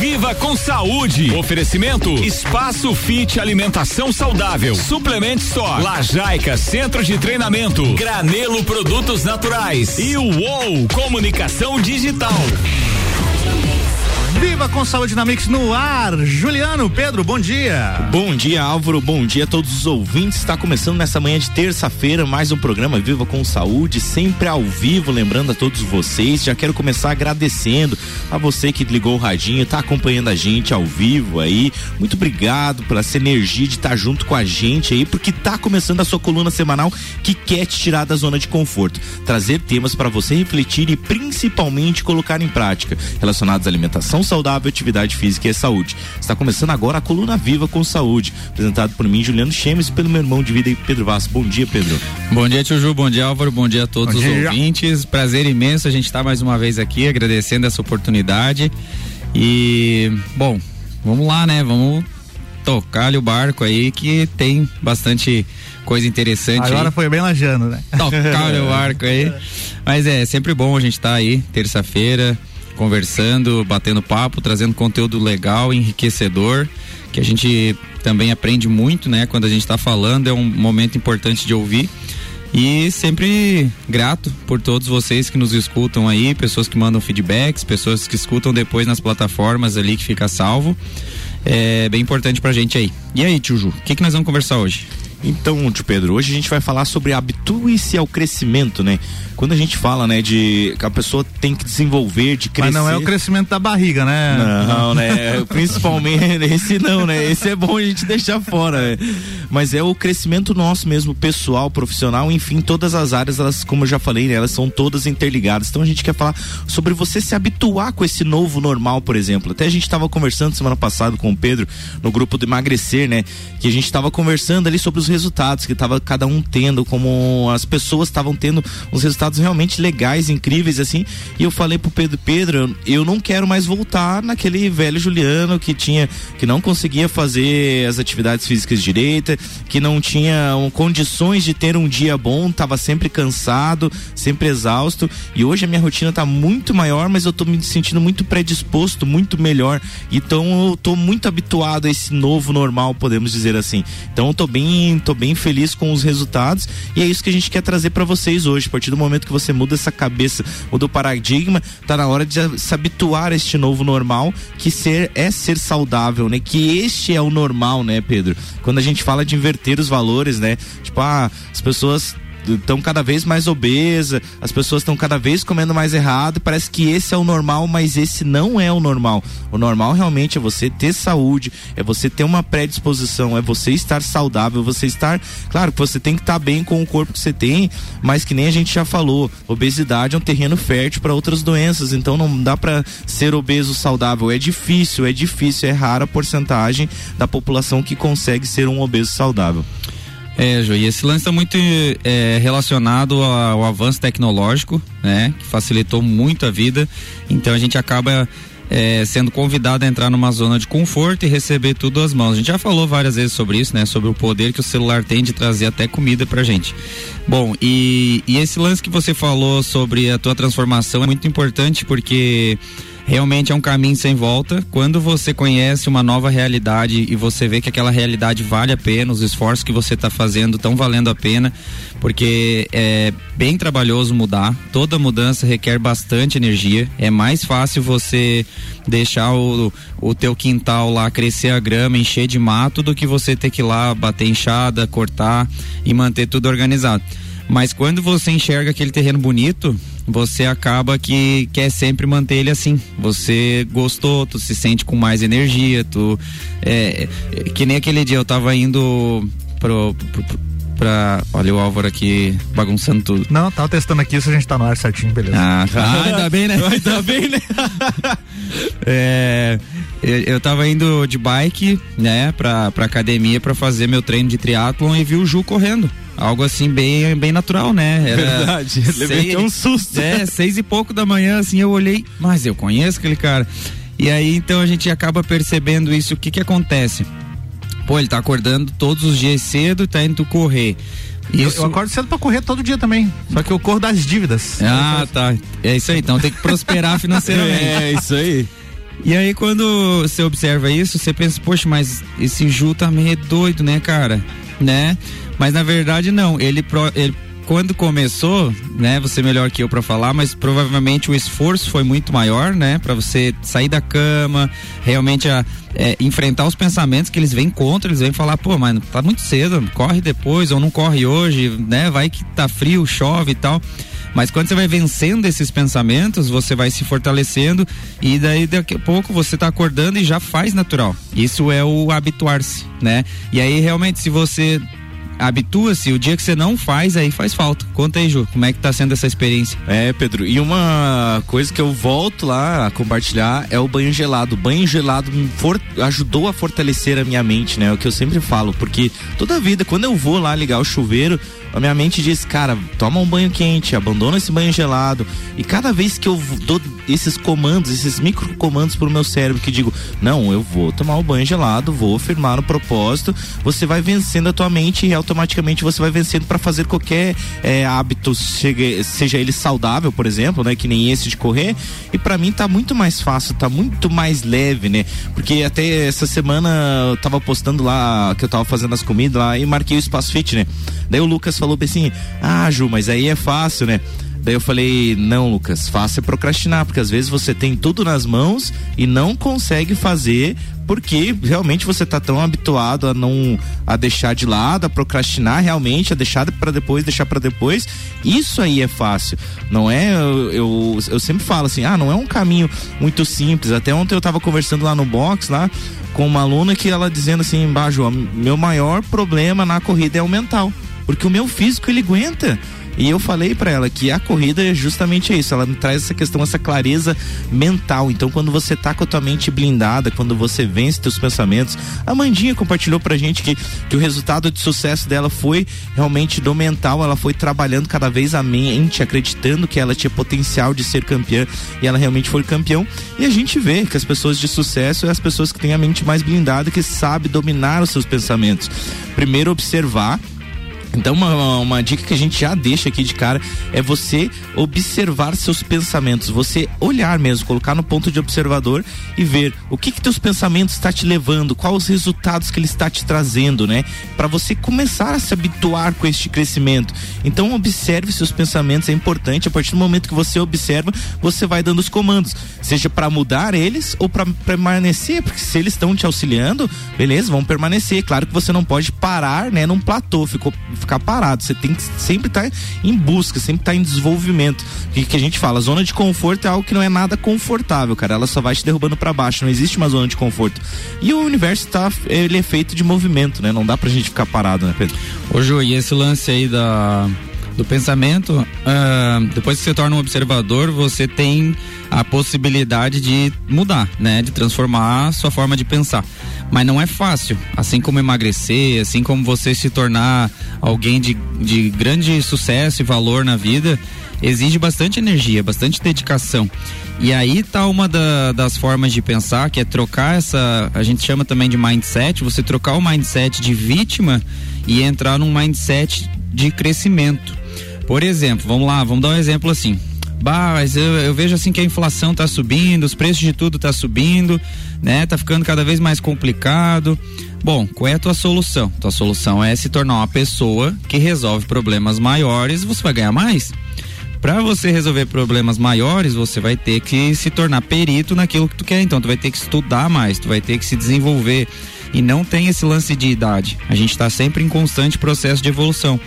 Viva com saúde. Oferecimento Espaço Fit Alimentação Saudável. Suplement Store. Lajaica Centro de Treinamento. Granelo Produtos Naturais. E o UOL Comunicação Digital. Viva com saúde na Mix no ar. Juliano, Pedro, bom dia. Bom dia, Álvaro. Bom dia a todos os ouvintes. Está começando nessa manhã de terça-feira mais um programa Viva com Saúde, sempre ao vivo. Lembrando a todos vocês, já quero começar agradecendo a você que ligou o radinho, está acompanhando a gente ao vivo aí. Muito obrigado pela essa energia de estar tá junto com a gente aí, porque está começando a sua coluna semanal que quer te tirar da zona de conforto, trazer temas para você refletir e principalmente colocar em prática relacionados à alimentação saudável, atividade física e saúde. Está começando agora a Coluna Viva com Saúde, apresentado por mim, Juliano Chemes, e pelo meu irmão de vida, Pedro Vasco. Bom dia, Pedro. Bom dia, Tio Ju, bom dia, Álvaro, bom dia a todos bom os dia. ouvintes. Prazer imenso a gente estar tá mais uma vez aqui, agradecendo essa oportunidade. E, bom, vamos lá, né? Vamos tocar o barco aí que tem bastante coisa interessante. Agora aí. foi bem lajando, né? Tocar o barco aí. Mas é sempre bom a gente estar tá aí, terça-feira, conversando, batendo papo, trazendo conteúdo legal, enriquecedor, que a gente também aprende muito, né? Quando a gente está falando, é um momento importante de ouvir. E sempre grato por todos vocês que nos escutam aí, pessoas que mandam feedbacks, pessoas que escutam depois nas plataformas ali que fica salvo. É bem importante pra gente aí. E aí, tio Ju, o que, que nós vamos conversar hoje? Então, tio Pedro, hoje a gente vai falar sobre habitue-se ao crescimento, né? Quando a gente fala, né, de que a pessoa tem que desenvolver, de crescer. Mas não é o crescimento da barriga, né? Não, né? Principalmente esse não, né? Esse é bom a gente deixar fora, né? Mas é o crescimento nosso mesmo, pessoal, profissional, enfim, todas as áreas, elas, como eu já falei, né, elas são todas interligadas. Então a gente quer falar sobre você se habituar com esse novo normal, por exemplo. Até a gente estava conversando semana passada com o Pedro no grupo do emagrecer, né? Que a gente estava conversando ali sobre os resultados que tava cada um tendo, como as pessoas estavam tendo uns resultados resultados realmente legais, incríveis, assim. E eu falei pro Pedro, Pedro, eu não quero mais voltar naquele velho Juliano que tinha, que não conseguia fazer as atividades físicas direita, que não tinha um, condições de ter um dia bom, tava sempre cansado, sempre exausto. E hoje a minha rotina tá muito maior, mas eu tô me sentindo muito predisposto, muito melhor. Então eu tô muito habituado a esse novo normal, podemos dizer assim. Então eu tô bem, tô bem feliz com os resultados e é isso que a gente quer trazer para vocês hoje, a partir do momento que você muda essa cabeça, muda o paradigma, tá na hora de se habituar a este novo normal, que ser é ser saudável, né? Que este é o normal, né, Pedro? Quando a gente fala de inverter os valores, né? Tipo, ah, as pessoas estão cada vez mais obesa, as pessoas estão cada vez comendo mais errado. Parece que esse é o normal, mas esse não é o normal. O normal realmente é você ter saúde, é você ter uma predisposição, é você estar saudável, você estar. Claro que você tem que estar bem com o corpo que você tem, mas que nem a gente já falou, obesidade é um terreno fértil para outras doenças. Então não dá para ser obeso saudável. É difícil, é difícil, é rara a porcentagem da população que consegue ser um obeso saudável. É, Jô, e esse lance está muito é, relacionado ao avanço tecnológico, né? Que facilitou muito a vida. Então a gente acaba é, sendo convidado a entrar numa zona de conforto e receber tudo às mãos. A gente já falou várias vezes sobre isso, né? Sobre o poder que o celular tem de trazer até comida pra gente. Bom, e, e esse lance que você falou sobre a tua transformação é muito importante porque realmente é um caminho sem volta. Quando você conhece uma nova realidade e você vê que aquela realidade vale a pena, os esforços que você está fazendo estão valendo a pena, porque é bem trabalhoso mudar. Toda mudança requer bastante energia. É mais fácil você deixar o, o teu quintal lá crescer a grama, encher de mato, do que você ter que ir lá bater enxada, cortar e manter tudo organizado. Mas quando você enxerga aquele terreno bonito, você acaba que quer sempre manter ele assim. Você gostou, tu se sente com mais energia, tu. É, que nem aquele dia eu tava indo pro, pro, pro pra. Olha o Álvaro aqui bagunçando tudo. Não, tava testando aqui se a gente tá no ar certinho, beleza. Ah, tá. ainda bem, né? Ainda bem, né? é, eu, eu tava indo de bike, né, pra, pra academia pra fazer meu treino de triatlon e vi o Ju correndo algo assim bem, bem natural, né? Era Verdade, levei um susto. É, seis e pouco da manhã, assim, eu olhei, mas eu conheço aquele cara. E aí, então, a gente acaba percebendo isso. O que que acontece? Pô, ele tá acordando todos os dias cedo e tá indo correr. Isso... Eu, eu, acordo cedo pra correr todo dia também. Só que eu corro das dívidas. Ah, tá. É isso aí. Então tem que prosperar financeiramente. É, isso aí. E aí quando você observa isso, você pensa, poxa, mas esse Ju tá meio doido, né, cara? Né? Mas na verdade não, ele, ele quando começou, né, você melhor que eu para falar, mas provavelmente o esforço foi muito maior, né, para você sair da cama, realmente a, é, enfrentar os pensamentos que eles vêm contra, eles vêm falar, pô, mas tá muito cedo, corre depois ou não corre hoje, né, vai que tá frio, chove e tal. Mas quando você vai vencendo esses pensamentos, você vai se fortalecendo e daí daqui a pouco você está acordando e já faz natural. Isso é o habituar-se, né? E aí realmente se você habitua-se, o dia que você não faz, aí faz falta. Conta aí, Ju, como é que tá sendo essa experiência? É, Pedro, e uma coisa que eu volto lá a compartilhar é o banho gelado. O banho gelado me ajudou a fortalecer a minha mente, né? É o que eu sempre falo, porque toda a vida, quando eu vou lá ligar o chuveiro, a minha mente diz, cara, toma um banho quente, abandona esse banho gelado. E cada vez que eu dou esses comandos, esses micro comandos pro meu cérebro que digo, não, eu vou tomar o um banho gelado, vou firmar no propósito, você vai vencendo a tua mente e automaticamente você vai vencendo para fazer qualquer é, hábito, seja, seja ele saudável, por exemplo, né, que nem esse de correr. E para mim tá muito mais fácil, tá muito mais leve, né? Porque até essa semana eu tava postando lá que eu tava fazendo as comidas lá e marquei o espaço fit, né? Daí o Lucas falou assim: Ah, Ju, mas aí é fácil, né? Daí eu falei, não, Lucas, fácil é procrastinar, porque às vezes você tem tudo nas mãos e não consegue fazer porque realmente você tá tão habituado a não a deixar de lado, a procrastinar realmente, a deixar para depois, deixar para depois. Isso aí é fácil. Não é eu, eu, eu sempre falo assim: "Ah, não é um caminho muito simples". Até ontem eu tava conversando lá no box lá com uma aluna que ela dizendo assim, embaixo, meu maior problema na corrida é o mental porque o meu físico ele aguenta. E eu falei para ela que a corrida é justamente isso, ela me traz essa questão, essa clareza mental. Então, quando você tá com a tua mente blindada, quando você vence teus pensamentos, a Mandinha compartilhou pra gente que, que o resultado de sucesso dela foi realmente do mental, ela foi trabalhando cada vez a mente, acreditando que ela tinha potencial de ser campeã e ela realmente foi campeão. E a gente vê que as pessoas de sucesso é as pessoas que têm a mente mais blindada, que sabe dominar os seus pensamentos. Primeiro observar então, uma, uma dica que a gente já deixa aqui de cara é você observar seus pensamentos, você olhar mesmo, colocar no ponto de observador e ver o que que teus pensamentos está te levando, quais os resultados que ele está te trazendo, né? Para você começar a se habituar com este crescimento. Então, observe seus pensamentos, é importante. A partir do momento que você observa, você vai dando os comandos, seja para mudar eles ou para permanecer, porque se eles estão te auxiliando, beleza, vão permanecer. Claro que você não pode parar, né, num platô, ficou ficar parado. Você tem que sempre estar tá em busca, sempre estar tá em desenvolvimento. O que, que, a gente fala? Zona de conforto é algo que não é nada confortável, cara. Ela só vai te derrubando para baixo. Não existe uma zona de conforto. E o universo tá, ele é feito de movimento, né? Não dá pra gente ficar parado, né, Pedro? Ô, Ju, e esse lance aí da do pensamento, uh, depois que você torna um observador, você tem a possibilidade de mudar, né? De transformar a sua forma de pensar. Mas não é fácil. Assim como emagrecer, assim como você se tornar alguém de, de grande sucesso e valor na vida, exige bastante energia, bastante dedicação. E aí tá uma da, das formas de pensar, que é trocar essa, a gente chama também de mindset, você trocar o mindset de vítima e entrar num mindset de crescimento. Por exemplo, vamos lá, vamos dar um exemplo assim. Bah, mas eu, eu, vejo assim que a inflação tá subindo, os preços de tudo tá subindo, né? Tá ficando cada vez mais complicado. Bom, qual é a tua solução? Tua solução é se tornar uma pessoa que resolve problemas maiores, você vai ganhar mais. Para você resolver problemas maiores, você vai ter que se tornar perito naquilo que tu quer. Então, tu vai ter que estudar mais, tu vai ter que se desenvolver. E não tem esse lance de idade. A gente está sempre em constante processo de evolução.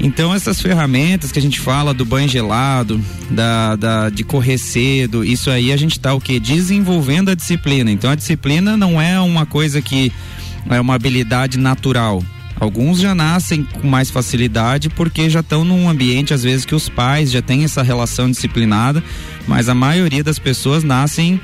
Então essas ferramentas que a gente fala do banho gelado, da, da de correr cedo, isso aí a gente está o que desenvolvendo a disciplina. Então a disciplina não é uma coisa que é uma habilidade natural. Alguns já nascem com mais facilidade porque já estão num ambiente às vezes que os pais já têm essa relação disciplinada, mas a maioria das pessoas nascem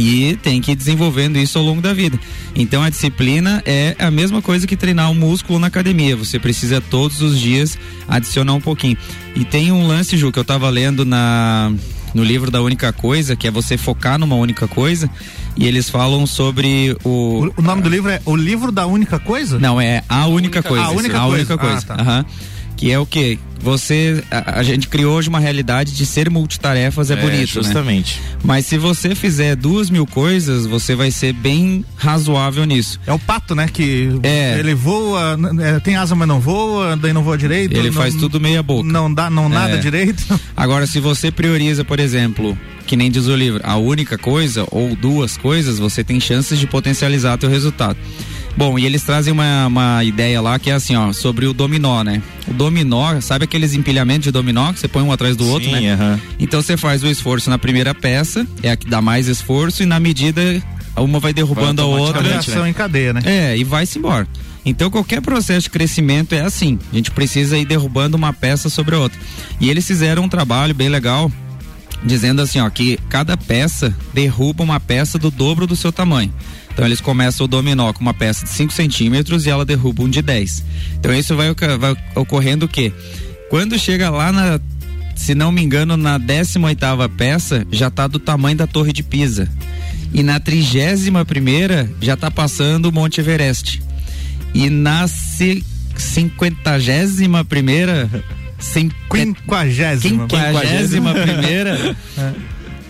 e tem que ir desenvolvendo isso ao longo da vida. Então a disciplina é a mesma coisa que treinar um músculo na academia. Você precisa todos os dias adicionar um pouquinho. E tem um lance, Ju, que eu estava lendo na no livro da única coisa, que é você focar numa única coisa, e eles falam sobre o. O, o nome do livro é O Livro da Única Coisa? Não, é A Única, única Coisa. A Única a Coisa. Única coisa. Ah, tá. uhum que é o que você a, a, gente criou hoje uma realidade de ser multitarefas é, é bonito, né? justamente. Né? Mas se você fizer duas mil coisas, você vai ser bem razoável nisso. É o pato, né? Que é. ele voa, é, tem asa mas não voa, daí não voa direito. Ele não, faz tudo meia boca. Não dá, não nada é. direito. Agora, se você prioriza, por exemplo, que nem diz o livro, a única coisa ou duas coisas, você tem chances de potencializar teu resultado. Bom, e eles trazem uma, uma ideia lá que é assim, ó, sobre o dominó, né? O dominó, sabe aqueles empilhamentos de dominó que você põe um atrás do outro, Sim, né? Uh -huh. Então você faz o esforço na primeira peça, é a que dá mais esforço, e na medida uma vai derrubando vai a outra. Reação né? em cadeia, né? É, e vai-se embora. Então qualquer processo de crescimento é assim. A gente precisa ir derrubando uma peça sobre a outra. E eles fizeram um trabalho bem legal dizendo assim, ó, que cada peça derruba uma peça do dobro do seu tamanho. Então eles começam o dominó com uma peça de 5 centímetros e ela derruba um de 10. Então isso vai, vai ocorrendo o quê? Quando chega lá na, se não me engano, na 18 oitava peça, já está do tamanho da Torre de Pisa. E na trigésima primeira já está passando o Monte Everest. E na cinquentagésima primeira Quinquagésima. Quinquagésima primeira. É.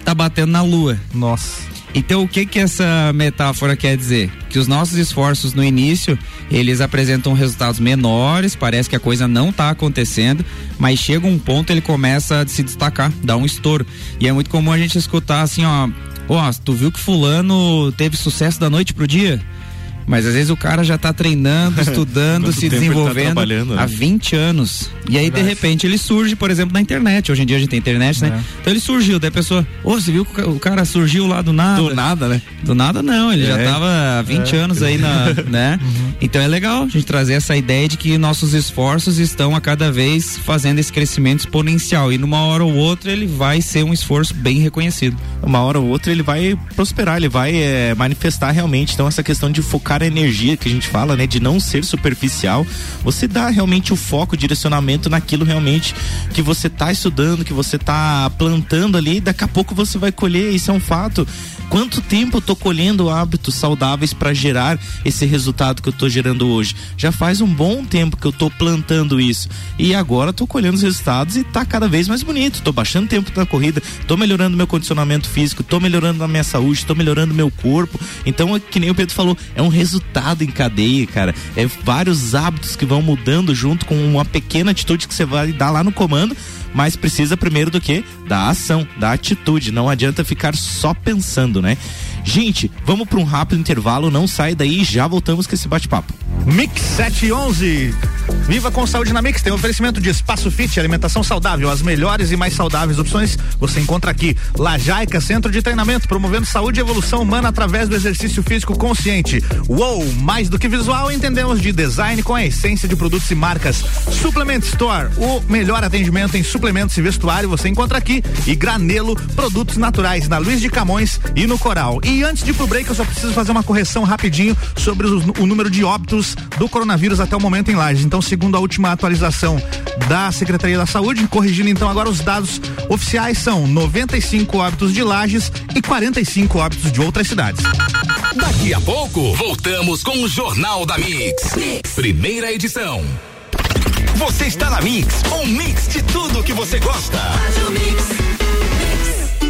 Tá batendo na lua. Nossa. Então o que que essa metáfora quer dizer? Que os nossos esforços no início, eles apresentam resultados menores, parece que a coisa não está acontecendo, mas chega um ponto ele começa a se destacar, dá um estouro. E é muito comum a gente escutar assim, ó, ó, tu viu que fulano teve sucesso da noite pro dia? Mas às vezes o cara já está treinando, estudando, se tá desenvolvendo tá há 20 anos. E aí, Verdade. de repente, ele surge, por exemplo, na internet. Hoje em dia a gente tem internet, né? é. Então ele surgiu, daí a pessoa, ô, oh, você viu que o cara surgiu lá do nada? Do nada, né? Do nada não, ele é. já estava há 20 é. anos aí na, né? Uhum. Então é legal a gente trazer essa ideia de que nossos esforços estão a cada vez fazendo esse crescimento exponencial. E numa hora ou outra ele vai ser um esforço bem reconhecido. Uma hora ou outra ele vai prosperar, ele vai é, manifestar realmente. Então essa questão de focar a energia que a gente fala, né, de não ser superficial, você dá realmente o foco, o direcionamento naquilo realmente que você está estudando, que você está plantando ali, daqui a pouco você vai colher, isso é um fato. Quanto tempo eu tô colhendo hábitos saudáveis para gerar esse resultado que eu tô gerando hoje? Já faz um bom tempo que eu tô plantando isso. E agora tô colhendo os resultados e tá cada vez mais bonito. Tô baixando tempo na corrida, tô melhorando meu condicionamento físico, tô melhorando a minha saúde, tô melhorando meu corpo. Então, é que nem o Pedro falou, é um resultado em cadeia, cara. É vários hábitos que vão mudando junto com uma pequena atitude que você vai dar lá no comando mas precisa primeiro do que? Da ação, da atitude. Não adianta ficar só pensando, né? Gente, vamos para um rápido intervalo, não sai daí, já voltamos com esse bate-papo. Mix 711. Viva com saúde na Mix, tem um oferecimento de espaço fit, alimentação saudável, as melhores e mais saudáveis opções você encontra aqui. Lajaica, centro de treinamento, promovendo saúde e evolução humana através do exercício físico consciente. Uou, mais do que visual, entendemos de design com a essência de produtos e marcas. Suplement Store, o melhor atendimento em suplementos e vestuário você encontra aqui. E Granelo, produtos naturais na Luiz de Camões e no Coral. E antes de ir pro break, eu só preciso fazer uma correção rapidinho sobre o, o número de óbitos do coronavírus até o momento em Lages. Então, segundo a última atualização da Secretaria da Saúde, corrigindo então agora os dados oficiais são 95 óbitos de Lages e 45 óbitos de outras cidades. Daqui a pouco, voltamos com o Jornal da mix. mix. Primeira edição. Você está na Mix, um mix de tudo que você gosta.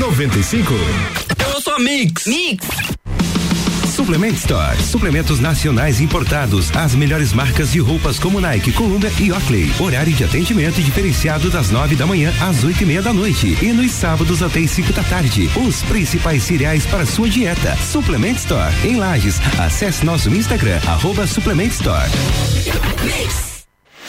95. Eu sou a Mix. Mix. Suplement Store. Suplementos nacionais importados. As melhores marcas de roupas como Nike, Columbia e Oakley. Horário de atendimento diferenciado das nove da manhã às oito e meia da noite. E nos sábados até as cinco da tarde. Os principais cereais para sua dieta. Suplement Store. Em Lages. Acesse nosso Instagram, arroba Suplement Store.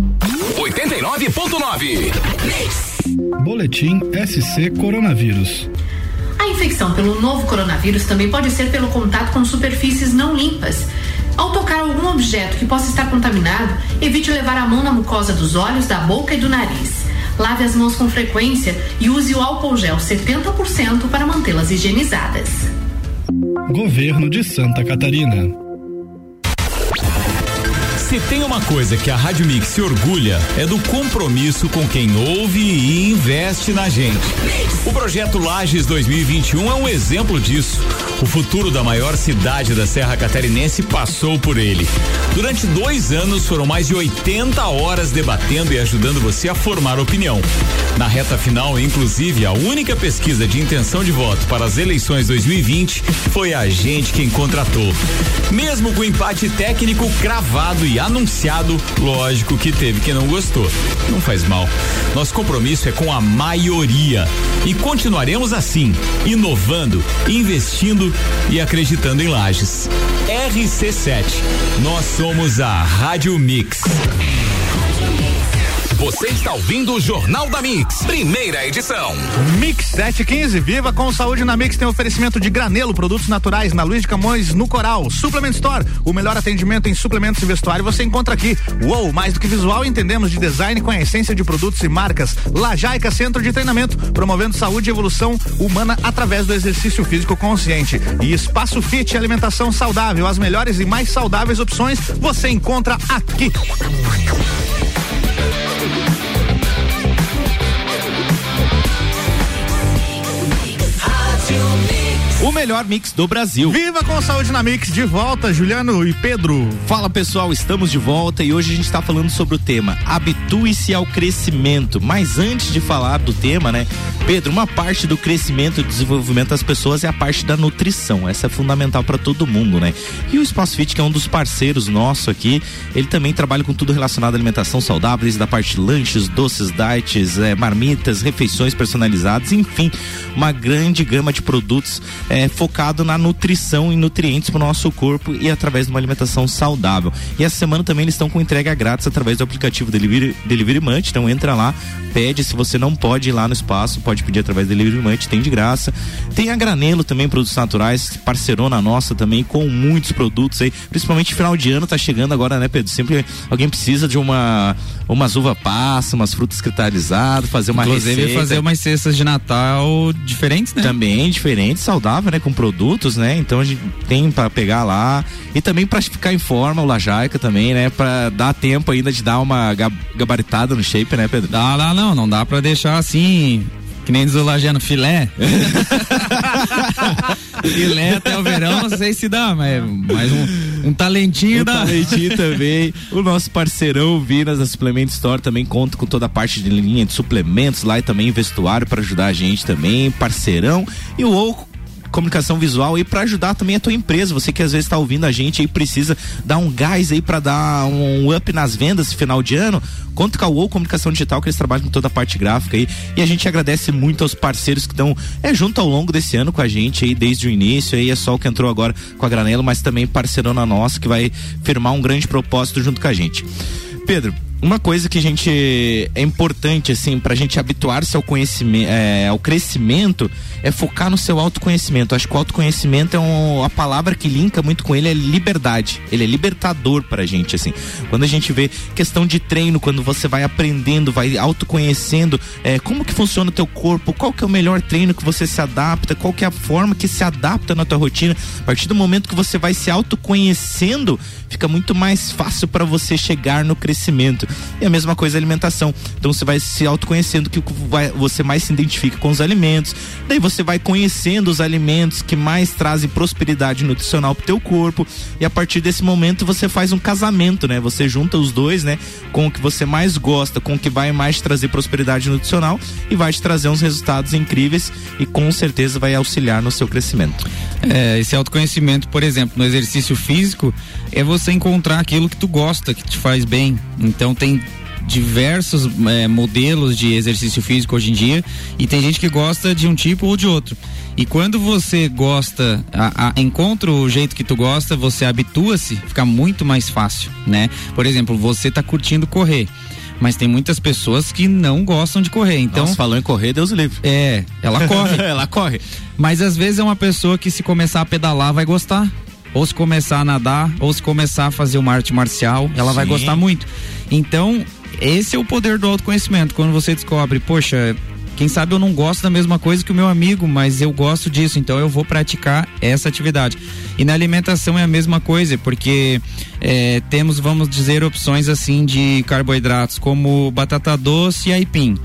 89.9. Boletim SC Coronavírus. A infecção pelo novo coronavírus também pode ser pelo contato com superfícies não limpas. Ao tocar algum objeto que possa estar contaminado, evite levar a mão na mucosa dos olhos, da boca e do nariz. Lave as mãos com frequência e use o álcool gel 70% para mantê-las higienizadas. Governo de Santa Catarina. Se tem uma coisa que a Rádio Mix se orgulha é do compromisso com quem ouve e investe na gente. O projeto Lages 2021 é um exemplo disso. O futuro da maior cidade da Serra Catarinense passou por ele. Durante dois anos foram mais de 80 horas debatendo e ajudando você a formar opinião. Na reta final, inclusive, a única pesquisa de intenção de voto para as eleições 2020 foi a gente quem contratou. Mesmo com empate técnico cravado e anunciado, lógico que teve quem não gostou. Não faz mal. Nosso compromisso é com a maioria. E continuaremos assim, inovando, investindo e acreditando em lajes. RC7. Nós somos a Rádio Mix. Você está ouvindo o Jornal da Mix, primeira edição. Mix 715, viva com saúde na Mix tem oferecimento de granelo, produtos naturais na Luiz de Camões, no Coral. Suplement Store, o melhor atendimento em suplementos e vestuário você encontra aqui. Uou, mais do que visual, entendemos de design com a essência de produtos e marcas. Lajaica Centro de Treinamento, promovendo saúde e evolução humana através do exercício físico consciente. E Espaço Fit, alimentação saudável, as melhores e mais saudáveis opções você encontra aqui. O melhor mix do Brasil. Viva com saúde na Mix, de volta, Juliano e Pedro. Fala pessoal, estamos de volta e hoje a gente está falando sobre o tema Habitue-se ao crescimento. Mas antes de falar do tema, né, Pedro, uma parte do crescimento e desenvolvimento das pessoas é a parte da nutrição. Essa é fundamental para todo mundo, né? E o Espaço Fit, que é um dos parceiros nossos aqui, ele também trabalha com tudo relacionado à alimentação saudável, desde a parte de lanches, doces, diets, é, marmitas, refeições personalizadas, enfim, uma grande gama de produtos é, focado na nutrição e nutrientes para o nosso corpo e através de uma alimentação saudável. E essa semana também eles estão com entrega grátis através do aplicativo Delivery, Delivery Munch. Então entra lá, pede. Se você não pode ir lá no espaço, pode pedir através do Delivery Munch, tem de graça. Tem a Granelo também, produtos naturais, parceirona nossa também, com muitos produtos aí. Principalmente final de ano, tá chegando agora, né, Pedro? Sempre alguém precisa de uma umas uva passa, umas frutas cristalizadas, fazer uma Inclusive, receita. fazer umas cestas de Natal diferentes, né? Também diferente, saudável, né? Com produtos, né? Então a gente tem para pegar lá e também para ficar em forma o Lajaica também, né? Para dar tempo ainda de dar uma gabaritada no shape, né, Pedro? Dá lá não, não dá para deixar assim que nem diz o Lajano, filé. filé até o verão, não sei se dá, mas, mas um, um talentinho um dá. talentinho também. O nosso parceirão Vinas da Suplement Store também conta com toda a parte de linha de suplementos lá e também vestuário para ajudar a gente também, parceirão. E o Oco comunicação visual e para ajudar também a tua empresa. Você que às vezes está ouvindo a gente aí precisa dar um gás aí para dar um up nas vendas final de ano. Conta com a UOL Comunicação Digital que eles trabalham com toda a parte gráfica aí e a gente agradece muito aos parceiros que estão é junto ao longo desse ano com a gente aí desde o início aí é só o que entrou agora com a Granelo, mas também parceirona nossa que vai firmar um grande propósito junto com a gente. Pedro, uma coisa que a gente é importante assim para a gente habituar-se ao conhecimento, é, ao crescimento é focar no seu autoconhecimento. Acho que o autoconhecimento é um, a palavra que linka muito com ele é liberdade. Ele é libertador pra gente, assim. Quando a gente vê questão de treino, quando você vai aprendendo, vai autoconhecendo, é, como que funciona o teu corpo, qual que é o melhor treino que você se adapta, qual que é a forma que se adapta na tua rotina. A partir do momento que você vai se autoconhecendo, fica muito mais fácil para você chegar no crescimento. E a mesma coisa a alimentação. Então você vai se autoconhecendo que vai, você mais se identifica com os alimentos. Daí você vai conhecendo os alimentos que mais trazem prosperidade nutricional pro teu corpo. E a partir desse momento você faz um casamento, né? Você junta os dois, né? Com o que você mais gosta, com o que vai mais trazer prosperidade nutricional e vai te trazer uns resultados incríveis e com certeza vai auxiliar no seu crescimento. É, esse autoconhecimento, por exemplo, no exercício físico, é você encontrar aquilo que tu gosta, que te faz bem. Então tem diversos é, modelos de exercício físico hoje em dia e tem gente que gosta de um tipo ou de outro. E quando você gosta, a, a, encontra o jeito que tu gosta, você habitua-se, fica muito mais fácil, né? Por exemplo, você tá curtindo correr mas tem muitas pessoas que não gostam de correr. Então, Nossa, falou em correr, Deus livre. É, ela corre. ela corre. Mas às vezes é uma pessoa que se começar a pedalar vai gostar. Ou se começar a nadar, ou se começar a fazer uma arte marcial, ela Sim. vai gostar muito. Então, esse é o poder do autoconhecimento. Quando você descobre, poxa, quem sabe eu não gosto da mesma coisa que o meu amigo, mas eu gosto disso, então eu vou praticar essa atividade. E na alimentação é a mesma coisa, porque é, temos, vamos dizer, opções assim de carboidratos como batata doce e aipim.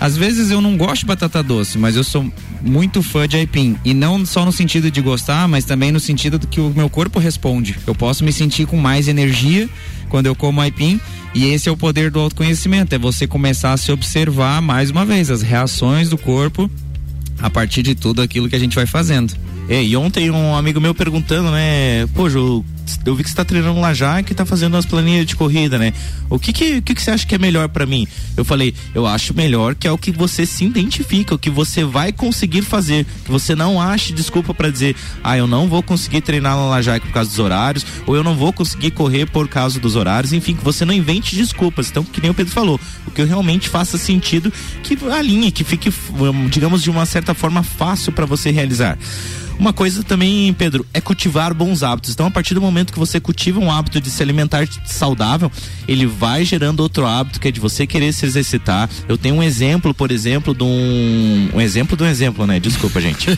Às vezes eu não gosto de batata doce, mas eu sou muito fã de aipim. E não só no sentido de gostar, mas também no sentido do que o meu corpo responde. Eu posso me sentir com mais energia quando eu como aipim e esse é o poder do autoconhecimento, é você começar a se observar mais uma vez as reações do corpo a partir de tudo aquilo que a gente vai fazendo. É, e ontem um amigo meu perguntando, né, pô, Ju, eu vi que você tá treinando lá já que tá fazendo umas planilhas de corrida, né? O que que, que, que você acha que é melhor para mim? Eu falei, eu acho melhor que é o que você se identifica, o que você vai conseguir fazer. Que você não ache desculpa para dizer, ah, eu não vou conseguir treinar lá Lajaica por causa dos horários, ou eu não vou conseguir correr por causa dos horários, enfim, que você não invente desculpas. Então, que nem o Pedro falou, o que realmente faça sentido, que alinhe, que fique, digamos, de uma certa forma fácil para você realizar. Uma coisa também, Pedro, é cultivar bons hábitos. Então, a partir do momento que você cultiva um hábito de se alimentar saudável, ele vai gerando outro hábito que é de você querer se exercitar. Eu tenho um exemplo, por exemplo, de um. Um exemplo de um exemplo, né? Desculpa, gente.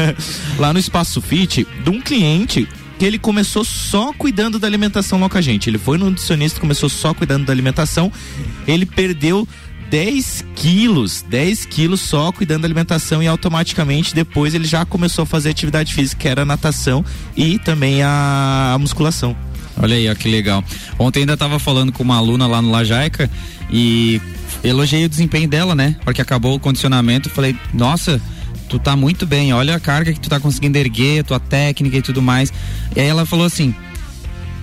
Lá no Espaço Fit, de um cliente que ele começou só cuidando da alimentação a gente. Ele foi no nutricionista, começou só cuidando da alimentação. Ele perdeu 10 quilos, 10 quilos só cuidando da alimentação e automaticamente depois ele já começou a fazer atividade física, que era a natação e também a, a musculação. Olha aí, ó, que legal. Ontem ainda estava falando com uma aluna lá no Lajaica e elogiei o desempenho dela, né? Porque acabou o condicionamento, falei, nossa, tu tá muito bem, olha a carga que tu tá conseguindo erguer, tua técnica e tudo mais. E aí ela falou assim: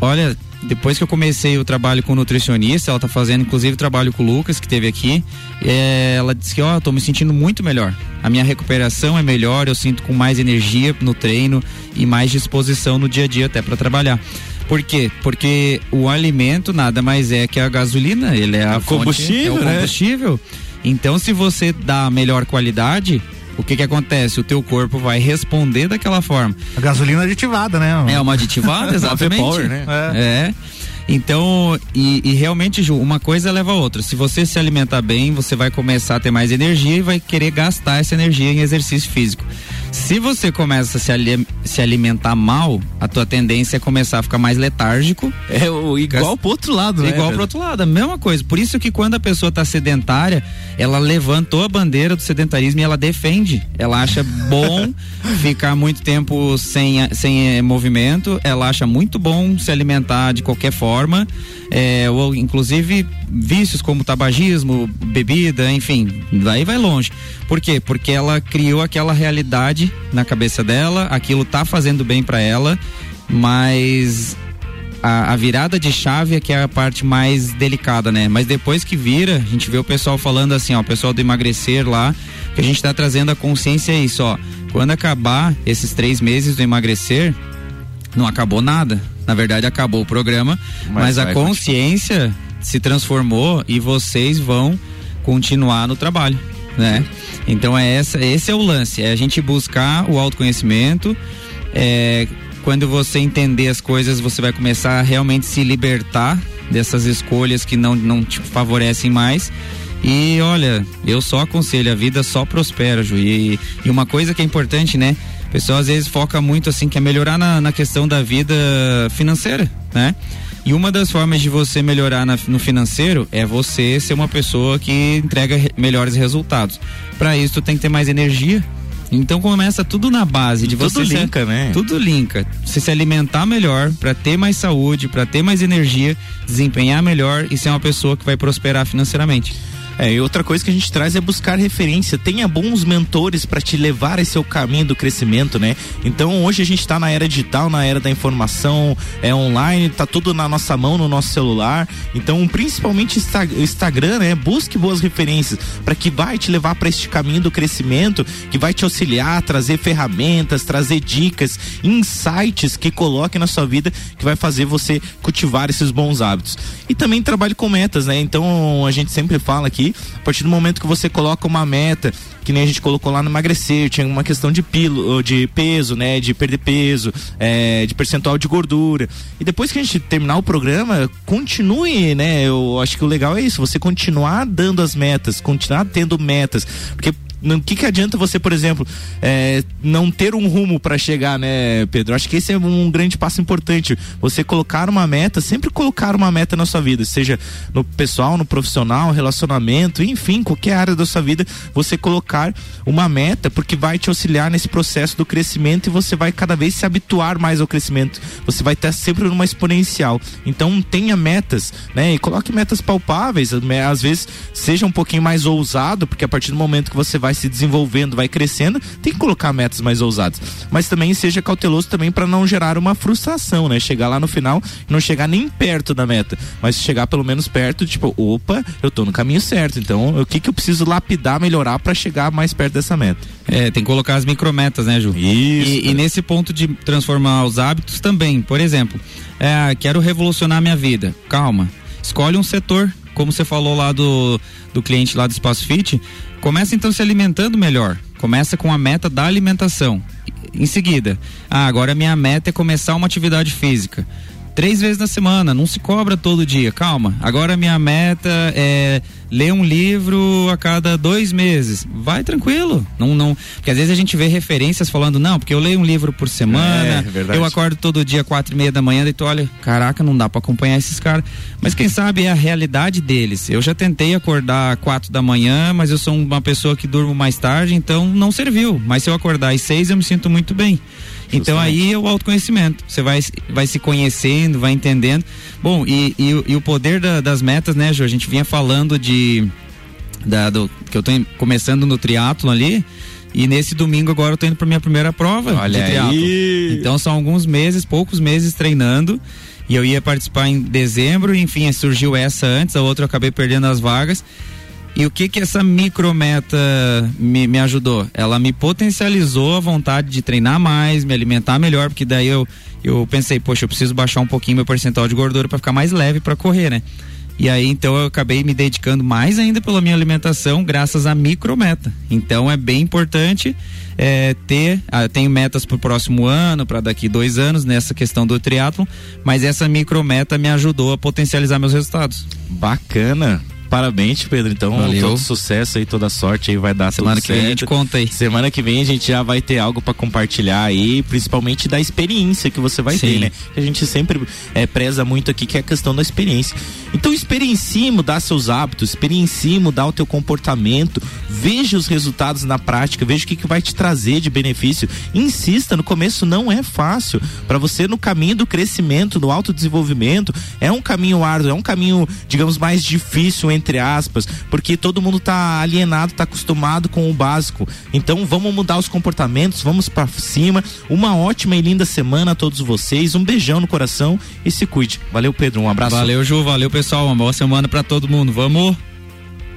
Olha, depois que eu comecei o trabalho com nutricionista, ela tá fazendo inclusive trabalho com o Lucas, que teve aqui. É, ela disse que, ó, oh, tô me sentindo muito melhor. A minha recuperação é melhor, eu sinto com mais energia no treino e mais disposição no dia a dia até para trabalhar. Por quê? Porque o alimento nada mais é que a gasolina, ele é a combustível, fonte, é o combustível. Né? Então, se você dá melhor qualidade, o que que acontece? O teu corpo vai responder daquela forma. A gasolina aditivada, né? É uma aditivada, exatamente. power, né? É. é. Então, e, e, realmente, Ju, uma coisa leva a outra. Se você se alimentar bem, você vai começar a ter mais energia e vai querer gastar essa energia em exercício físico. Se você começa a se, ali, se alimentar mal, a tua tendência é começar a ficar mais letárgico. É o, igual pro outro lado, né? Igual pro outro lado, a mesma coisa. Por isso que quando a pessoa tá sedentária, ela levantou a bandeira do sedentarismo e ela defende. Ela acha bom ficar muito tempo sem, sem eh, movimento, ela acha muito bom se alimentar de qualquer forma, é, ou inclusive vícios como tabagismo, bebida, enfim, daí vai longe. Por quê? Porque ela criou aquela realidade na cabeça dela, aquilo tá fazendo bem para ela, mas a, a, virada de chave é que é a parte mais delicada, né? Mas depois que vira, a gente vê o pessoal falando assim, ó, o pessoal do emagrecer lá, que a gente tá trazendo a consciência é isso, ó. Quando acabar esses três meses do emagrecer, não acabou nada. Na verdade, acabou o programa, mas, mas a consciência continuar. Se transformou e vocês vão continuar no trabalho. né? Então é essa, esse é o lance, é a gente buscar o autoconhecimento, é, quando você entender as coisas, você vai começar a realmente se libertar dessas escolhas que não, não te favorecem mais. E olha, eu só aconselho, a vida só prospera, Ju. E, e uma coisa que é importante, né? O pessoal às vezes foca muito assim, quer melhorar na, na questão da vida financeira, né? E uma das formas de você melhorar na, no financeiro é você ser uma pessoa que entrega re, melhores resultados. Para isso, tu tem que ter mais energia. Então começa tudo na base de tudo você linka, ser, né? Tudo linka. Você se alimentar melhor para ter mais saúde, para ter mais energia, desempenhar melhor e ser uma pessoa que vai prosperar financeiramente. É, e outra coisa que a gente traz é buscar referência. Tenha bons mentores para te levar esse seu caminho do crescimento, né? Então hoje a gente está na era digital, na era da informação, é online, tá tudo na nossa mão, no nosso celular. Então, principalmente Instagram, né? Busque boas referências para que vai te levar para este caminho do crescimento, que vai te auxiliar, trazer ferramentas, trazer dicas, insights que coloque na sua vida, que vai fazer você cultivar esses bons hábitos. E também trabalhe com metas, né? Então a gente sempre fala aqui a partir do momento que você coloca uma meta, que nem a gente colocou lá no emagrecer, tinha uma questão de, pilo, de peso, né? De perder peso, é, de percentual de gordura. E depois que a gente terminar o programa, continue, né? Eu acho que o legal é isso, você continuar dando as metas, continuar tendo metas. Porque o que, que adianta você, por exemplo, é, não ter um rumo para chegar, né, Pedro? Acho que esse é um grande passo importante. Você colocar uma meta, sempre colocar uma meta na sua vida, seja no pessoal, no profissional, relacionamento, enfim, qualquer área da sua vida, você colocar uma meta, porque vai te auxiliar nesse processo do crescimento e você vai cada vez se habituar mais ao crescimento. Você vai estar sempre numa exponencial. Então tenha metas, né? E coloque metas palpáveis, às vezes seja um pouquinho mais ousado, porque a partir do momento que você vai vai se desenvolvendo, vai crescendo, tem que colocar metas mais ousadas. Mas também seja cauteloso também para não gerar uma frustração, né? Chegar lá no final e não chegar nem perto da meta, mas chegar pelo menos perto, tipo, opa, eu tô no caminho certo. Então, o que que eu preciso lapidar, melhorar para chegar mais perto dessa meta? É, tem que colocar as micrometas, né, Ju? Isso. E, e nesse ponto de transformar os hábitos também, por exemplo, é, quero revolucionar minha vida. Calma. Escolhe um setor, como você falou lá do, do cliente lá do Espaço Fit, Começa então se alimentando melhor. Começa com a meta da alimentação. Em seguida, ah, agora minha meta é começar uma atividade física. Três vezes na semana, não se cobra todo dia, calma. Agora minha meta é ler um livro a cada dois meses. Vai tranquilo. Não, não, porque às vezes a gente vê referências falando, não, porque eu leio um livro por semana, é, eu acordo todo dia quatro e meia da manhã, e tu olha, caraca, não dá para acompanhar esses caras. Mas quem sabe é a realidade deles. Eu já tentei acordar quatro da manhã, mas eu sou uma pessoa que durmo mais tarde, então não serviu. Mas se eu acordar às seis, eu me sinto muito bem. Então aí é o autoconhecimento. Você vai, vai se conhecendo, vai entendendo. Bom, e, e, e o poder da, das metas, né, Ju? A gente vinha falando de. Da, do, que eu tô começando no triatlo ali. E nesse domingo agora eu tô indo pra minha primeira prova Olha de triatlo. aí. Então são alguns meses, poucos meses treinando. E eu ia participar em dezembro, enfim, surgiu essa antes, a outra eu acabei perdendo as vagas. E o que que essa micrometa me, me ajudou? Ela me potencializou a vontade de treinar mais, me alimentar melhor, porque daí eu, eu pensei, poxa, eu preciso baixar um pouquinho meu percentual de gordura para ficar mais leve para correr, né? E aí então eu acabei me dedicando mais ainda pela minha alimentação, graças à micrometa. Então é bem importante é, ter, ah, tenho metas para o próximo ano, para daqui dois anos nessa questão do triatlo, mas essa micrometa me ajudou a potencializar meus resultados. Bacana. Parabéns, Pedro. Então, Valeu. todo sucesso aí, toda sorte aí vai dar Semana que vem a certo. gente conta aí. Semana que vem a gente já vai ter algo para compartilhar aí, principalmente da experiência que você vai Sim. ter, né? A gente sempre é, preza muito aqui que é a questão da experiência. Então experiencie mudar seus hábitos, experiencie mudar o teu comportamento, veja os resultados na prática, veja o que, que vai te trazer de benefício. Insista, no começo não é fácil. Para você no caminho do crescimento, do autodesenvolvimento, é um caminho árduo, é um caminho, digamos, mais difícil, entre aspas, porque todo mundo tá alienado, tá acostumado com o básico. Então vamos mudar os comportamentos, vamos para cima. Uma ótima e linda semana a todos vocês. Um beijão no coração e se cuide. Valeu, Pedro. Um abraço. Valeu, Ju. Valeu, pessoal. Uma boa semana para todo mundo. Vamos!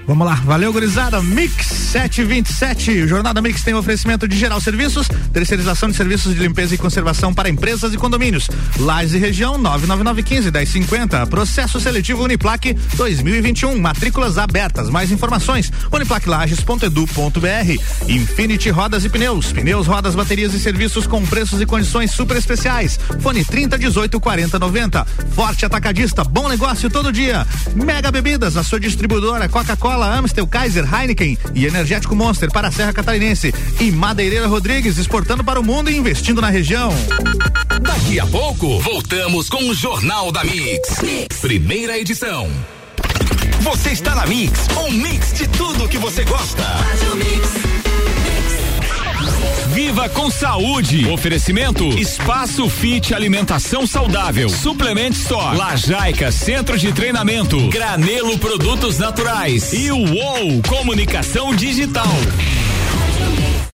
Vamos lá, valeu gurizada, Mix 727, Jornada Mix tem oferecimento de geral serviços, terceirização de serviços de limpeza e conservação para empresas e condomínios. Lages e região 99915 1050, processo seletivo Uniplaque 2021, matrículas abertas. Mais informações uniplaquelages.edu.br. Infinity Rodas e Pneus, pneus, rodas, baterias e serviços com preços e condições super especiais. Fone 30 18 40 90. Forte Atacadista, bom negócio todo dia. Mega Bebidas, a sua distribuidora Coca-Cola Coca-Cola, Amstel, Kaiser, Heineken e Energético Monster para a Serra Catarinense. E Madeireira Rodrigues exportando para o mundo e investindo na região. Daqui a pouco, voltamos com o Jornal da mix. mix. Primeira edição. Você está na Mix, um mix de tudo que você gosta. Faz o mix. Viva com saúde. Oferecimento Espaço Fit Alimentação Saudável. Suplement Store. Lajaica Centro de Treinamento. Granelo Produtos Naturais. E o UOL Comunicação Digital.